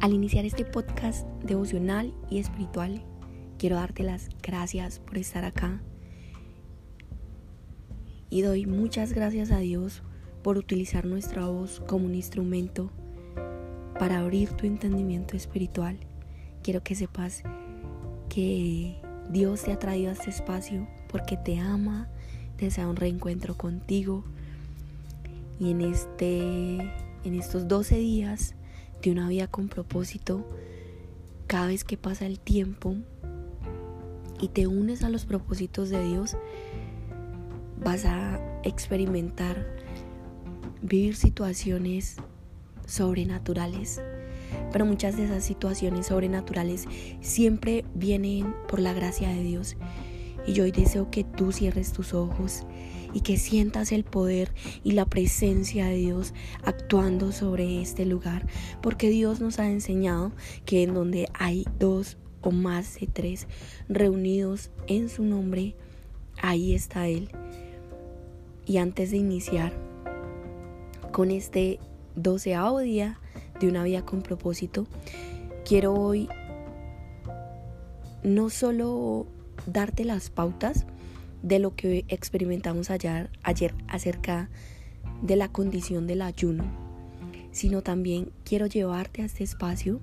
Al iniciar este podcast devocional y espiritual, quiero darte las gracias por estar acá. Y doy muchas gracias a Dios por utilizar nuestra voz como un instrumento para abrir tu entendimiento espiritual. Quiero que sepas que Dios te ha traído a este espacio porque te ama, desea un reencuentro contigo. Y en este en estos 12 días de una vida con propósito, cada vez que pasa el tiempo y te unes a los propósitos de Dios, vas a experimentar vivir situaciones sobrenaturales. Pero muchas de esas situaciones sobrenaturales siempre vienen por la gracia de Dios. Y yo hoy deseo que tú cierres tus ojos y que sientas el poder y la presencia de Dios actuando sobre este lugar, porque Dios nos ha enseñado que en donde hay dos o más de tres reunidos en su nombre, ahí está Él. Y antes de iniciar con este doceavo día de una vida con propósito, quiero hoy no solo darte las pautas, de lo que experimentamos ayer, ayer acerca de la condición del ayuno, sino también quiero llevarte a este espacio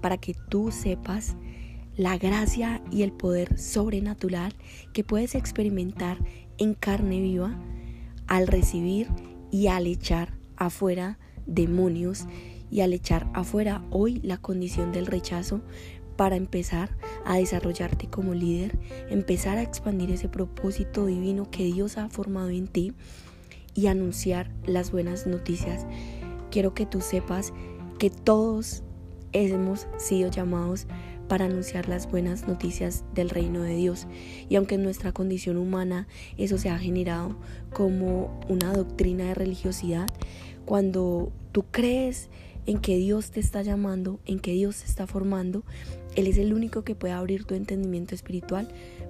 para que tú sepas la gracia y el poder sobrenatural que puedes experimentar en carne viva al recibir y al echar afuera demonios y al echar afuera hoy la condición del rechazo para empezar a desarrollarte como líder, empezar a expandir ese propósito divino que Dios ha formado en ti y anunciar las buenas noticias. Quiero que tú sepas que todos hemos sido llamados para anunciar las buenas noticias del reino de Dios. Y aunque en nuestra condición humana eso se ha generado como una doctrina de religiosidad, cuando tú crees en que Dios te está llamando, en que Dios te está formando, Él es el único que puede abrir tu entendimiento espiritual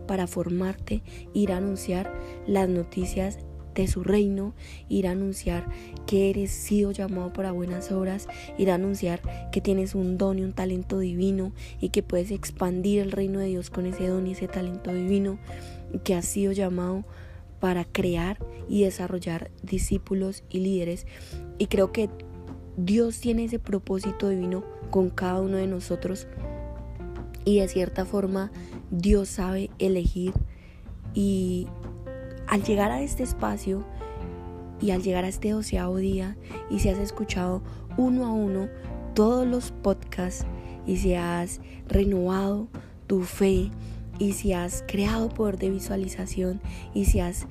para formarte, ir a anunciar las noticias de su reino, ir a anunciar que eres sido llamado para buenas obras, ir a anunciar que tienes un don y un talento divino y que puedes expandir el reino de Dios con ese don y ese talento divino, que has sido llamado para crear y desarrollar discípulos y líderes. Y creo que Dios tiene ese propósito divino con cada uno de nosotros y de cierta forma Dios sabe elegir. Y al llegar a este espacio y al llegar a este doceavo día y si has escuchado uno a uno todos los podcasts y si has renovado tu fe y si has creado poder de visualización y si has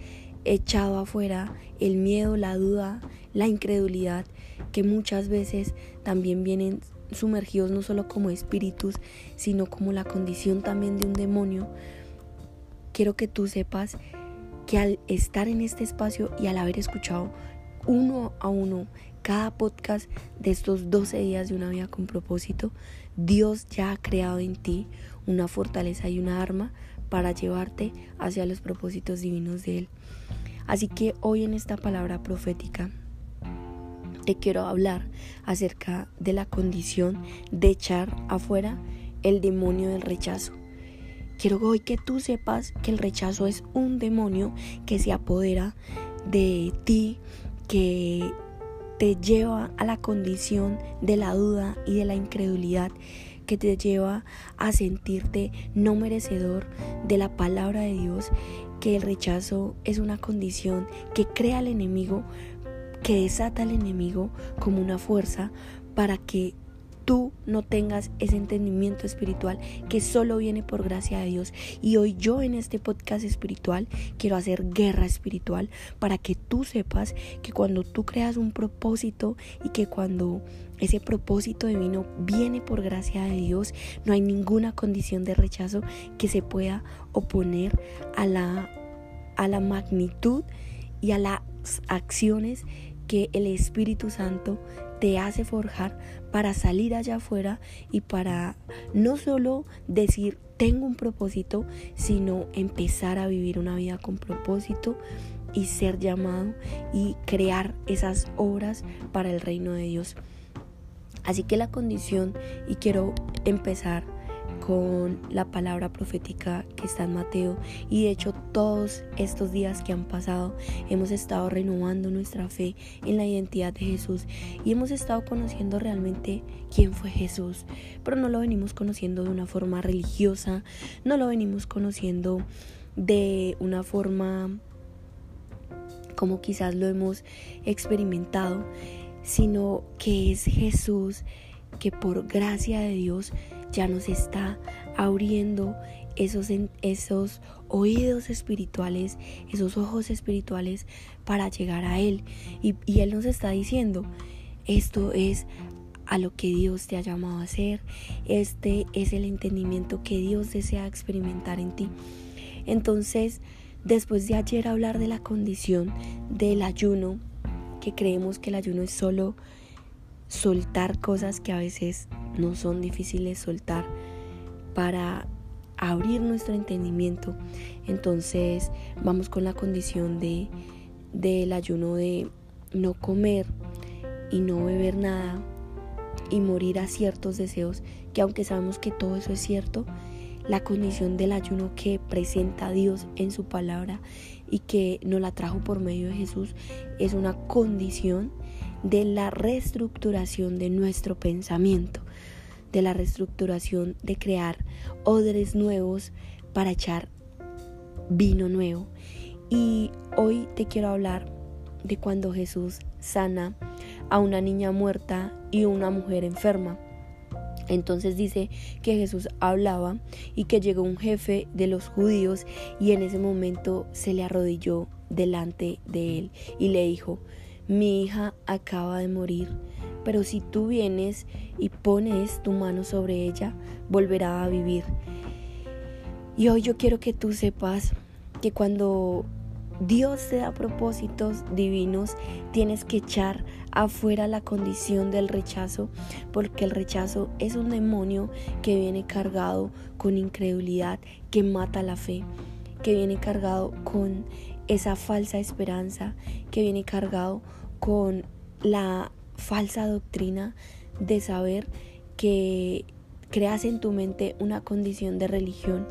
echado afuera el miedo, la duda, la incredulidad, que muchas veces también vienen sumergidos no solo como espíritus, sino como la condición también de un demonio. Quiero que tú sepas que al estar en este espacio y al haber escuchado uno a uno cada podcast de estos 12 días de una vida con propósito, Dios ya ha creado en ti una fortaleza y una arma para llevarte hacia los propósitos divinos de Él. Así que hoy en esta palabra profética te quiero hablar acerca de la condición de echar afuera el demonio del rechazo. Quiero hoy que tú sepas que el rechazo es un demonio que se apodera de ti, que te lleva a la condición de la duda y de la incredulidad, que te lleva a sentirte no merecedor de la palabra de Dios, que el rechazo es una condición que crea al enemigo que desata al enemigo como una fuerza para que tú no tengas ese entendimiento espiritual que solo viene por gracia de Dios. Y hoy yo en este podcast espiritual quiero hacer guerra espiritual para que tú sepas que cuando tú creas un propósito y que cuando ese propósito divino viene por gracia de Dios, no hay ninguna condición de rechazo que se pueda oponer a la, a la magnitud y a las acciones que el Espíritu Santo te hace forjar para salir allá afuera y para no solo decir tengo un propósito, sino empezar a vivir una vida con propósito y ser llamado y crear esas obras para el reino de Dios. Así que la condición, y quiero empezar con la palabra profética que está en Mateo. Y de hecho todos estos días que han pasado hemos estado renovando nuestra fe en la identidad de Jesús. Y hemos estado conociendo realmente quién fue Jesús, pero no lo venimos conociendo de una forma religiosa, no lo venimos conociendo de una forma como quizás lo hemos experimentado, sino que es Jesús que por gracia de Dios ya nos está abriendo esos, esos oídos espirituales, esos ojos espirituales para llegar a Él. Y, y Él nos está diciendo, esto es a lo que Dios te ha llamado a hacer, este es el entendimiento que Dios desea experimentar en ti. Entonces, después de ayer hablar de la condición del ayuno, que creemos que el ayuno es solo soltar cosas que a veces no son difíciles soltar para abrir nuestro entendimiento. Entonces vamos con la condición de del ayuno de no comer y no beber nada y morir a ciertos deseos que aunque sabemos que todo eso es cierto, la condición del ayuno que presenta Dios en su palabra y que nos la trajo por medio de Jesús es una condición de la reestructuración de nuestro pensamiento, de la reestructuración de crear odres nuevos para echar vino nuevo. Y hoy te quiero hablar de cuando Jesús sana a una niña muerta y una mujer enferma. Entonces dice que Jesús hablaba y que llegó un jefe de los judíos y en ese momento se le arrodilló delante de él y le dijo, mi hija acaba de morir, pero si tú vienes y pones tu mano sobre ella, volverá a vivir. Y hoy yo quiero que tú sepas que cuando Dios te da propósitos divinos, tienes que echar afuera la condición del rechazo, porque el rechazo es un demonio que viene cargado con incredulidad, que mata la fe, que viene cargado con esa falsa esperanza, que viene cargado con la falsa doctrina de saber que creas en tu mente una condición de religión.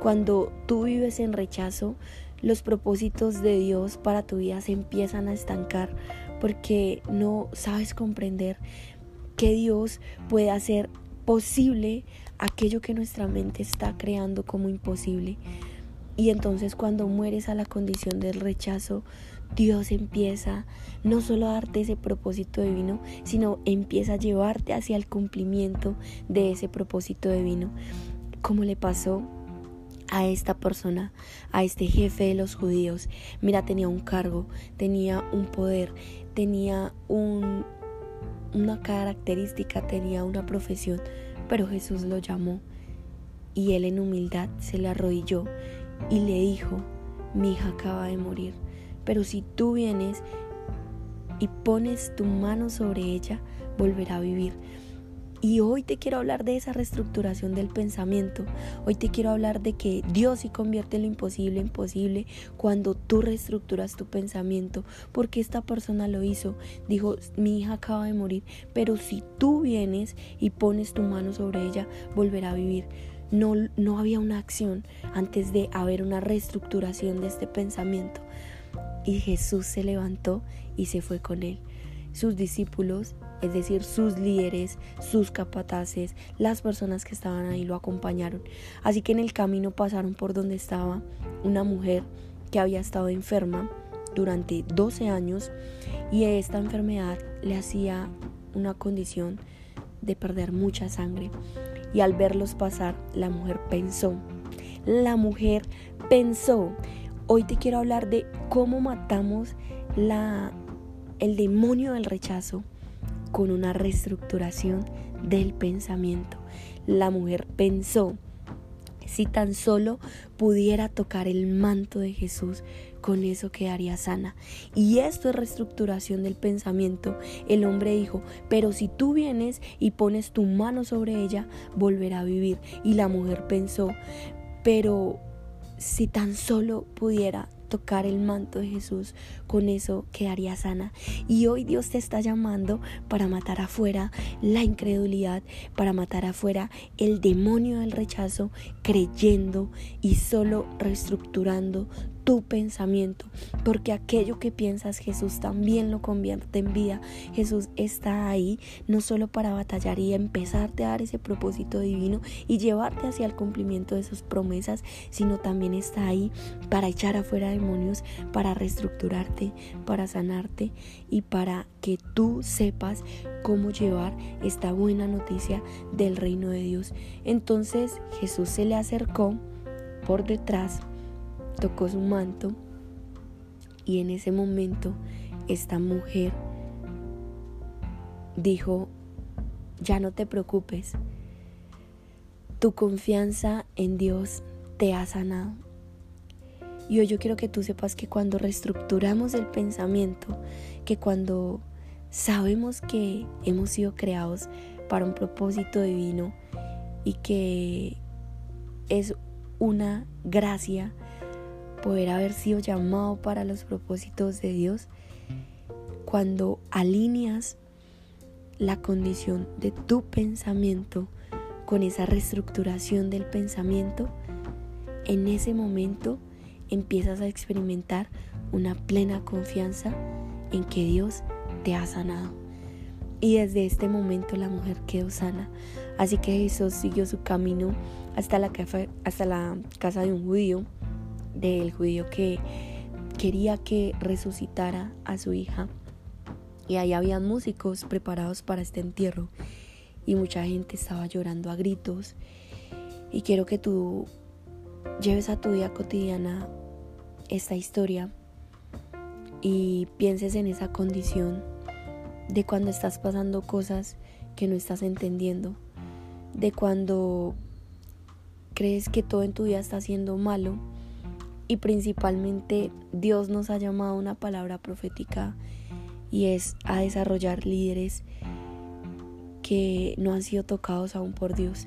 Cuando tú vives en rechazo, los propósitos de Dios para tu vida se empiezan a estancar porque no sabes comprender que Dios puede hacer posible aquello que nuestra mente está creando como imposible. Y entonces cuando mueres a la condición del rechazo, Dios empieza no solo a darte ese propósito divino, sino empieza a llevarte hacia el cumplimiento de ese propósito divino. Como le pasó a esta persona, a este jefe de los judíos. Mira, tenía un cargo, tenía un poder, tenía un, una característica, tenía una profesión, pero Jesús lo llamó y él en humildad se le arrodilló y le dijo, mi hija acaba de morir, pero si tú vienes y pones tu mano sobre ella, volverá a vivir. Y hoy te quiero hablar de esa reestructuración del pensamiento. Hoy te quiero hablar de que Dios sí convierte lo imposible en posible cuando tú reestructuras tu pensamiento. Porque esta persona lo hizo. Dijo, mi hija acaba de morir, pero si tú vienes y pones tu mano sobre ella, volverá a vivir. No, no había una acción antes de haber una reestructuración de este pensamiento. Y Jesús se levantó y se fue con él. Sus discípulos es decir, sus líderes, sus capataces, las personas que estaban ahí lo acompañaron. Así que en el camino pasaron por donde estaba una mujer que había estado enferma durante 12 años y esta enfermedad le hacía una condición de perder mucha sangre. Y al verlos pasar, la mujer pensó, la mujer pensó, hoy te quiero hablar de cómo matamos la, el demonio del rechazo con una reestructuración del pensamiento. La mujer pensó, si tan solo pudiera tocar el manto de Jesús, con eso quedaría sana. Y esto es reestructuración del pensamiento. El hombre dijo, pero si tú vienes y pones tu mano sobre ella, volverá a vivir. Y la mujer pensó, pero si tan solo pudiera tocar el manto de Jesús, con eso quedaría sana. Y hoy Dios te está llamando para matar afuera la incredulidad, para matar afuera el demonio del rechazo, creyendo y solo reestructurando tu pensamiento, porque aquello que piensas Jesús también lo convierte en vida. Jesús está ahí no solo para batallar y empezarte a dar ese propósito divino y llevarte hacia el cumplimiento de sus promesas, sino también está ahí para echar afuera demonios, para reestructurarte, para sanarte y para que tú sepas cómo llevar esta buena noticia del reino de Dios. Entonces Jesús se le acercó por detrás tocó su manto y en ese momento esta mujer dijo, ya no te preocupes, tu confianza en Dios te ha sanado. Y hoy yo quiero que tú sepas que cuando reestructuramos el pensamiento, que cuando sabemos que hemos sido creados para un propósito divino y que es una gracia poder haber sido llamado para los propósitos de Dios, cuando alineas la condición de tu pensamiento con esa reestructuración del pensamiento, en ese momento empiezas a experimentar una plena confianza en que Dios te ha sanado. Y desde este momento la mujer quedó sana. Así que Jesús siguió su camino hasta la, hasta la casa de un judío del judío que quería que resucitara a su hija. Y ahí habían músicos preparados para este entierro. Y mucha gente estaba llorando a gritos. Y quiero que tú lleves a tu vida cotidiana esta historia y pienses en esa condición de cuando estás pasando cosas que no estás entendiendo, de cuando crees que todo en tu vida está siendo malo y principalmente Dios nos ha llamado una palabra profética y es a desarrollar líderes que no han sido tocados aún por Dios.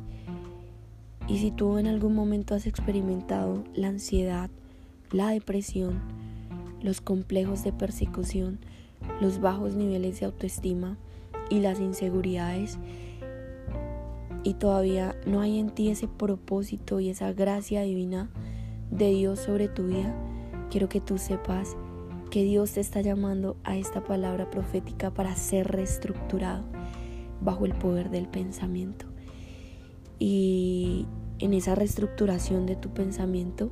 Y si tú en algún momento has experimentado la ansiedad, la depresión, los complejos de persecución, los bajos niveles de autoestima y las inseguridades, y todavía no hay en ti ese propósito y esa gracia divina, de Dios sobre tu vida, quiero que tú sepas que Dios te está llamando a esta palabra profética para ser reestructurado bajo el poder del pensamiento. Y en esa reestructuración de tu pensamiento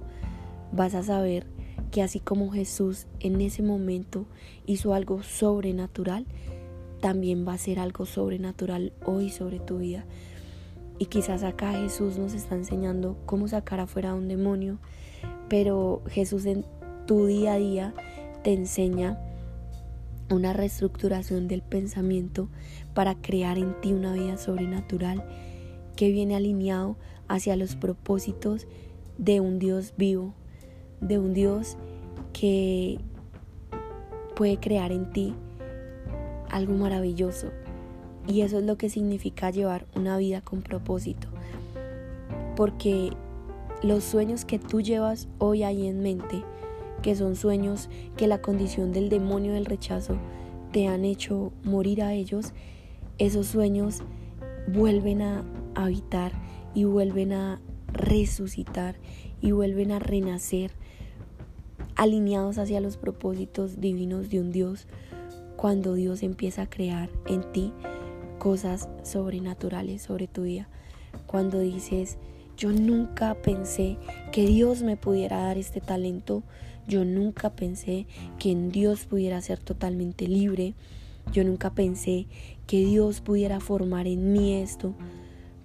vas a saber que así como Jesús en ese momento hizo algo sobrenatural, también va a ser algo sobrenatural hoy sobre tu vida. Y quizás acá Jesús nos está enseñando cómo sacar afuera a un demonio, pero Jesús en tu día a día te enseña una reestructuración del pensamiento para crear en ti una vida sobrenatural que viene alineado hacia los propósitos de un Dios vivo, de un Dios que puede crear en ti algo maravilloso. Y eso es lo que significa llevar una vida con propósito. Porque los sueños que tú llevas hoy ahí en mente, que son sueños que la condición del demonio del rechazo te han hecho morir a ellos, esos sueños vuelven a habitar y vuelven a resucitar y vuelven a renacer alineados hacia los propósitos divinos de un Dios cuando Dios empieza a crear en ti cosas sobrenaturales sobre tu vida. Cuando dices, yo nunca pensé que Dios me pudiera dar este talento. Yo nunca pensé que en Dios pudiera ser totalmente libre. Yo nunca pensé que Dios pudiera formar en mí esto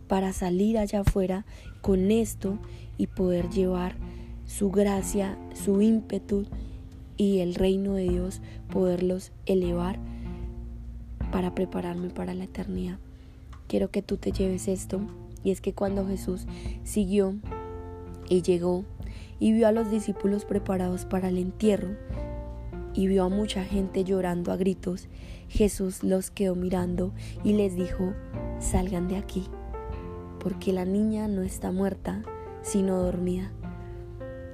para salir allá afuera con esto y poder llevar su gracia, su ímpetu y el reino de Dios, poderlos elevar para prepararme para la eternidad. Quiero que tú te lleves esto y es que cuando Jesús siguió y llegó y vio a los discípulos preparados para el entierro y vio a mucha gente llorando a gritos, Jesús los quedó mirando y les dijo, salgan de aquí, porque la niña no está muerta, sino dormida.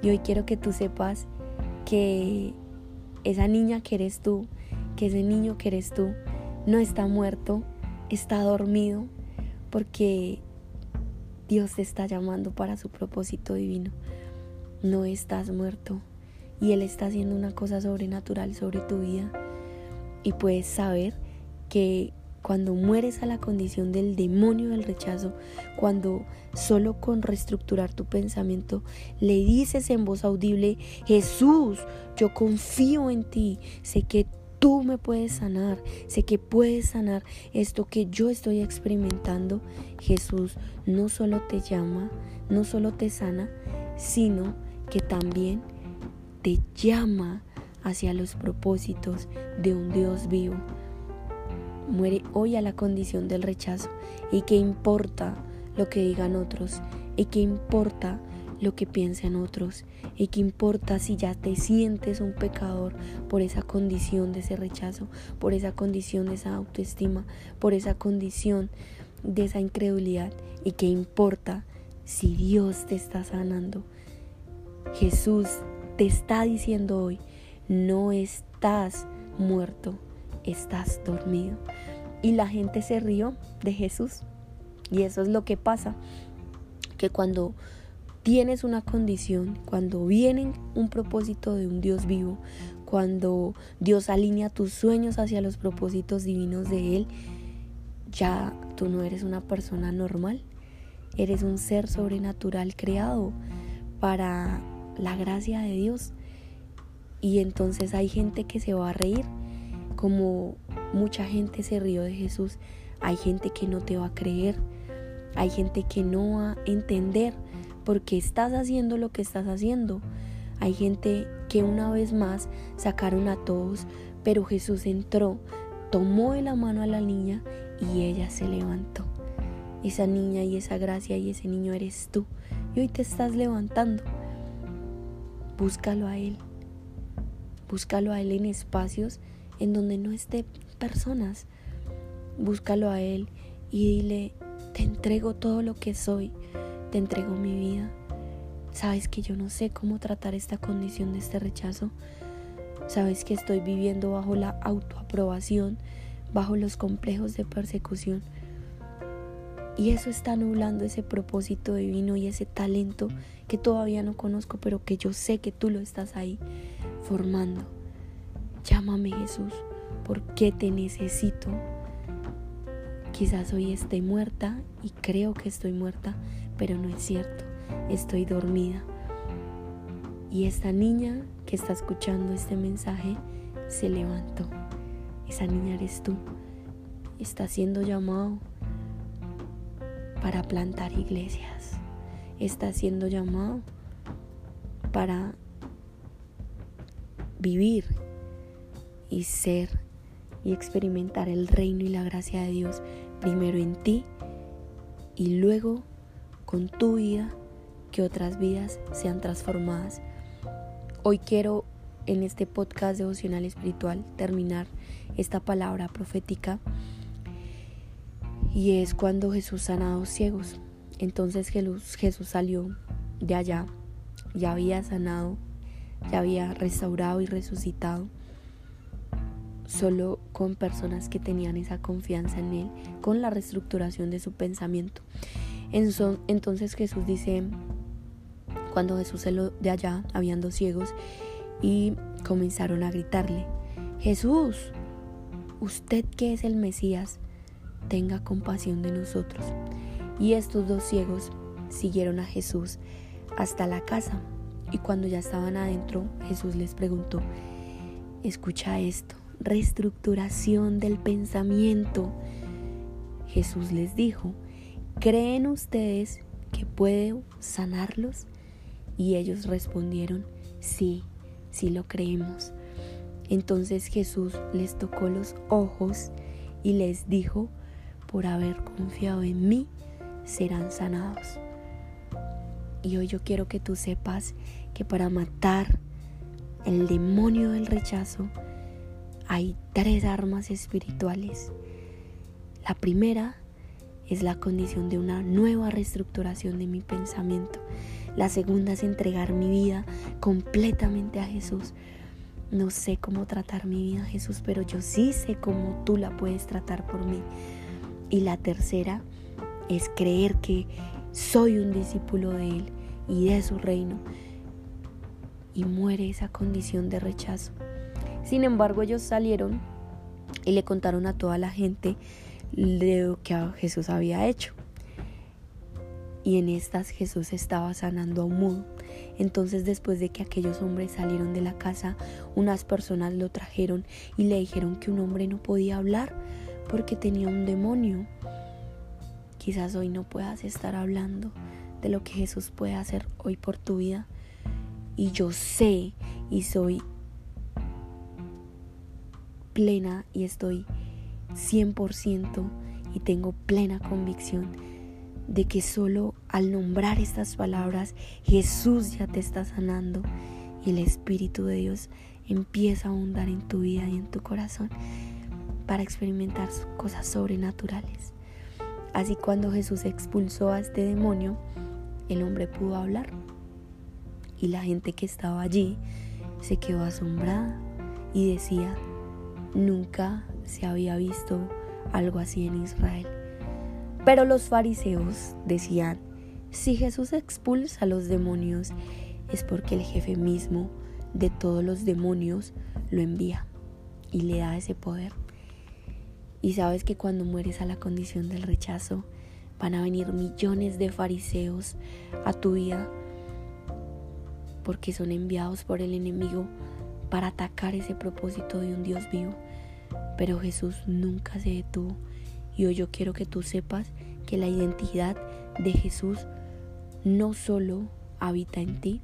Y hoy quiero que tú sepas que esa niña que eres tú, que ese niño que eres tú, no está muerto, está dormido, porque Dios te está llamando para su propósito divino. No estás muerto y Él está haciendo una cosa sobrenatural sobre tu vida. Y puedes saber que cuando mueres a la condición del demonio del rechazo, cuando solo con reestructurar tu pensamiento le dices en voz audible, Jesús, yo confío en ti, sé que tú me puedes sanar, sé que puedes sanar esto que yo estoy experimentando, Jesús no solo te llama, no solo te sana, sino que también te llama hacia los propósitos de un Dios vivo muere hoy a la condición del rechazo. ¿Y qué importa lo que digan otros? ¿Y qué importa lo que piensen otros? ¿Y qué importa si ya te sientes un pecador por esa condición de ese rechazo, por esa condición de esa autoestima, por esa condición de esa incredulidad? ¿Y qué importa si Dios te está sanando? Jesús te está diciendo hoy, no estás muerto estás dormido. Y la gente se rió de Jesús. Y eso es lo que pasa, que cuando tienes una condición, cuando viene un propósito de un Dios vivo, cuando Dios alinea tus sueños hacia los propósitos divinos de Él, ya tú no eres una persona normal, eres un ser sobrenatural creado para la gracia de Dios. Y entonces hay gente que se va a reír como mucha gente se rió de Jesús, hay gente que no te va a creer, hay gente que no va a entender por qué estás haciendo lo que estás haciendo. Hay gente que una vez más sacaron a todos, pero Jesús entró, tomó de la mano a la niña y ella se levantó. Esa niña y esa gracia y ese niño eres tú. Y hoy te estás levantando. Búscalo a Él. Búscalo a Él en espacios en donde no esté personas. Búscalo a Él y dile, te entrego todo lo que soy, te entrego mi vida. Sabes que yo no sé cómo tratar esta condición de este rechazo. Sabes que estoy viviendo bajo la autoaprobación, bajo los complejos de persecución. Y eso está nublando ese propósito divino y ese talento que todavía no conozco, pero que yo sé que tú lo estás ahí formando. Llámame Jesús, porque te necesito. Quizás hoy esté muerta y creo que estoy muerta, pero no es cierto, estoy dormida. Y esta niña que está escuchando este mensaje se levantó. Esa niña eres tú. Está siendo llamado para plantar iglesias. Está siendo llamado para vivir y ser y experimentar el reino y la gracia de Dios primero en ti y luego con tu vida que otras vidas sean transformadas. Hoy quiero en este podcast devocional espiritual terminar esta palabra profética y es cuando Jesús sanó a dos ciegos. Entonces Jesús salió de allá, ya había sanado, ya había restaurado y resucitado solo con personas que tenían esa confianza en Él, con la reestructuración de su pensamiento. Entonces Jesús dice, cuando Jesús se lo de allá, habían dos ciegos y comenzaron a gritarle, Jesús, usted que es el Mesías, tenga compasión de nosotros. Y estos dos ciegos siguieron a Jesús hasta la casa y cuando ya estaban adentro, Jesús les preguntó, escucha esto, reestructuración del pensamiento. Jesús les dijo, ¿creen ustedes que puedo sanarlos? Y ellos respondieron, sí, sí lo creemos. Entonces Jesús les tocó los ojos y les dijo, por haber confiado en mí, serán sanados. Y hoy yo quiero que tú sepas que para matar el demonio del rechazo, hay tres armas espirituales. La primera es la condición de una nueva reestructuración de mi pensamiento. La segunda es entregar mi vida completamente a Jesús. No sé cómo tratar mi vida, Jesús, pero yo sí sé cómo tú la puedes tratar por mí. Y la tercera es creer que soy un discípulo de Él y de su reino. Y muere esa condición de rechazo. Sin embargo, ellos salieron y le contaron a toda la gente lo que Jesús había hecho. Y en estas Jesús estaba sanando a un mudo. Entonces después de que aquellos hombres salieron de la casa, unas personas lo trajeron y le dijeron que un hombre no podía hablar porque tenía un demonio. Quizás hoy no puedas estar hablando de lo que Jesús puede hacer hoy por tu vida. Y yo sé y soy plena y estoy 100% y tengo plena convicción de que solo al nombrar estas palabras Jesús ya te está sanando y el Espíritu de Dios empieza a ahondar en tu vida y en tu corazón para experimentar cosas sobrenaturales. Así cuando Jesús expulsó a este demonio, el hombre pudo hablar y la gente que estaba allí se quedó asombrada y decía, nunca se había visto algo así en Israel. Pero los fariseos decían, si Jesús expulsa a los demonios, es porque el jefe mismo de todos los demonios lo envía y le da ese poder. Y sabes que cuando mueres a la condición del rechazo, van a venir millones de fariseos a tu vida porque son enviados por el enemigo para atacar ese propósito de un Dios vivo. Pero Jesús nunca se detuvo. Y hoy yo quiero que tú sepas que la identidad de Jesús no solo habita en ti,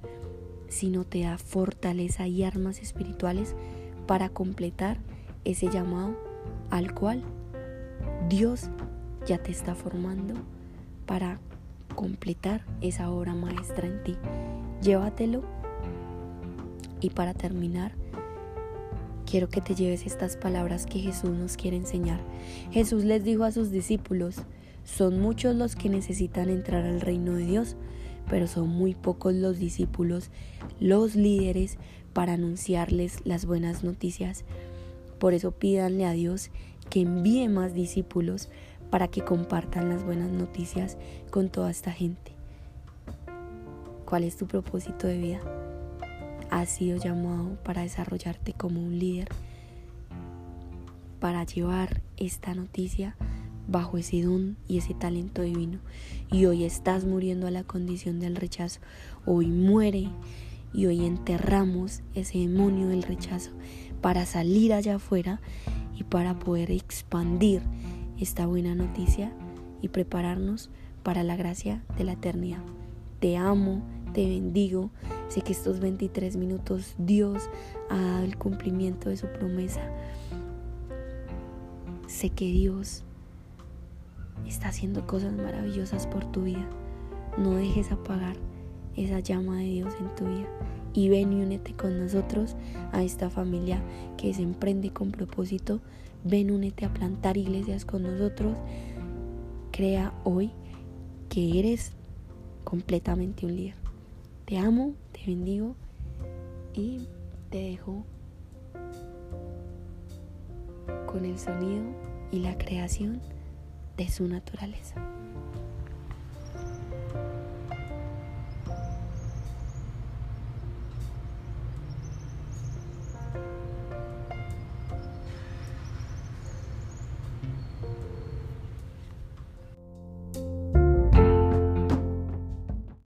sino te da fortaleza y armas espirituales para completar ese llamado al cual Dios ya te está formando para completar esa obra maestra en ti. Llévatelo y para terminar, quiero que te lleves estas palabras que Jesús nos quiere enseñar. Jesús les dijo a sus discípulos, son muchos los que necesitan entrar al reino de Dios, pero son muy pocos los discípulos, los líderes, para anunciarles las buenas noticias. Por eso pídanle a Dios que envíe más discípulos para que compartan las buenas noticias con toda esta gente. ¿Cuál es tu propósito de vida? Has sido llamado para desarrollarte como un líder, para llevar esta noticia bajo ese don y ese talento divino. Y hoy estás muriendo a la condición del rechazo. Hoy muere y hoy enterramos ese demonio del rechazo para salir allá afuera y para poder expandir esta buena noticia y prepararnos para la gracia de la eternidad. Te amo, te bendigo. Sé que estos 23 minutos Dios ha dado el cumplimiento de su promesa. Sé que Dios está haciendo cosas maravillosas por tu vida. No dejes apagar esa llama de Dios en tu vida y ven y únete con nosotros a esta familia que se emprende con propósito. Ven, únete a plantar iglesias con nosotros. Crea hoy que eres completamente un líder. Te amo, te bendigo y te dejo con el sonido y la creación de su naturaleza.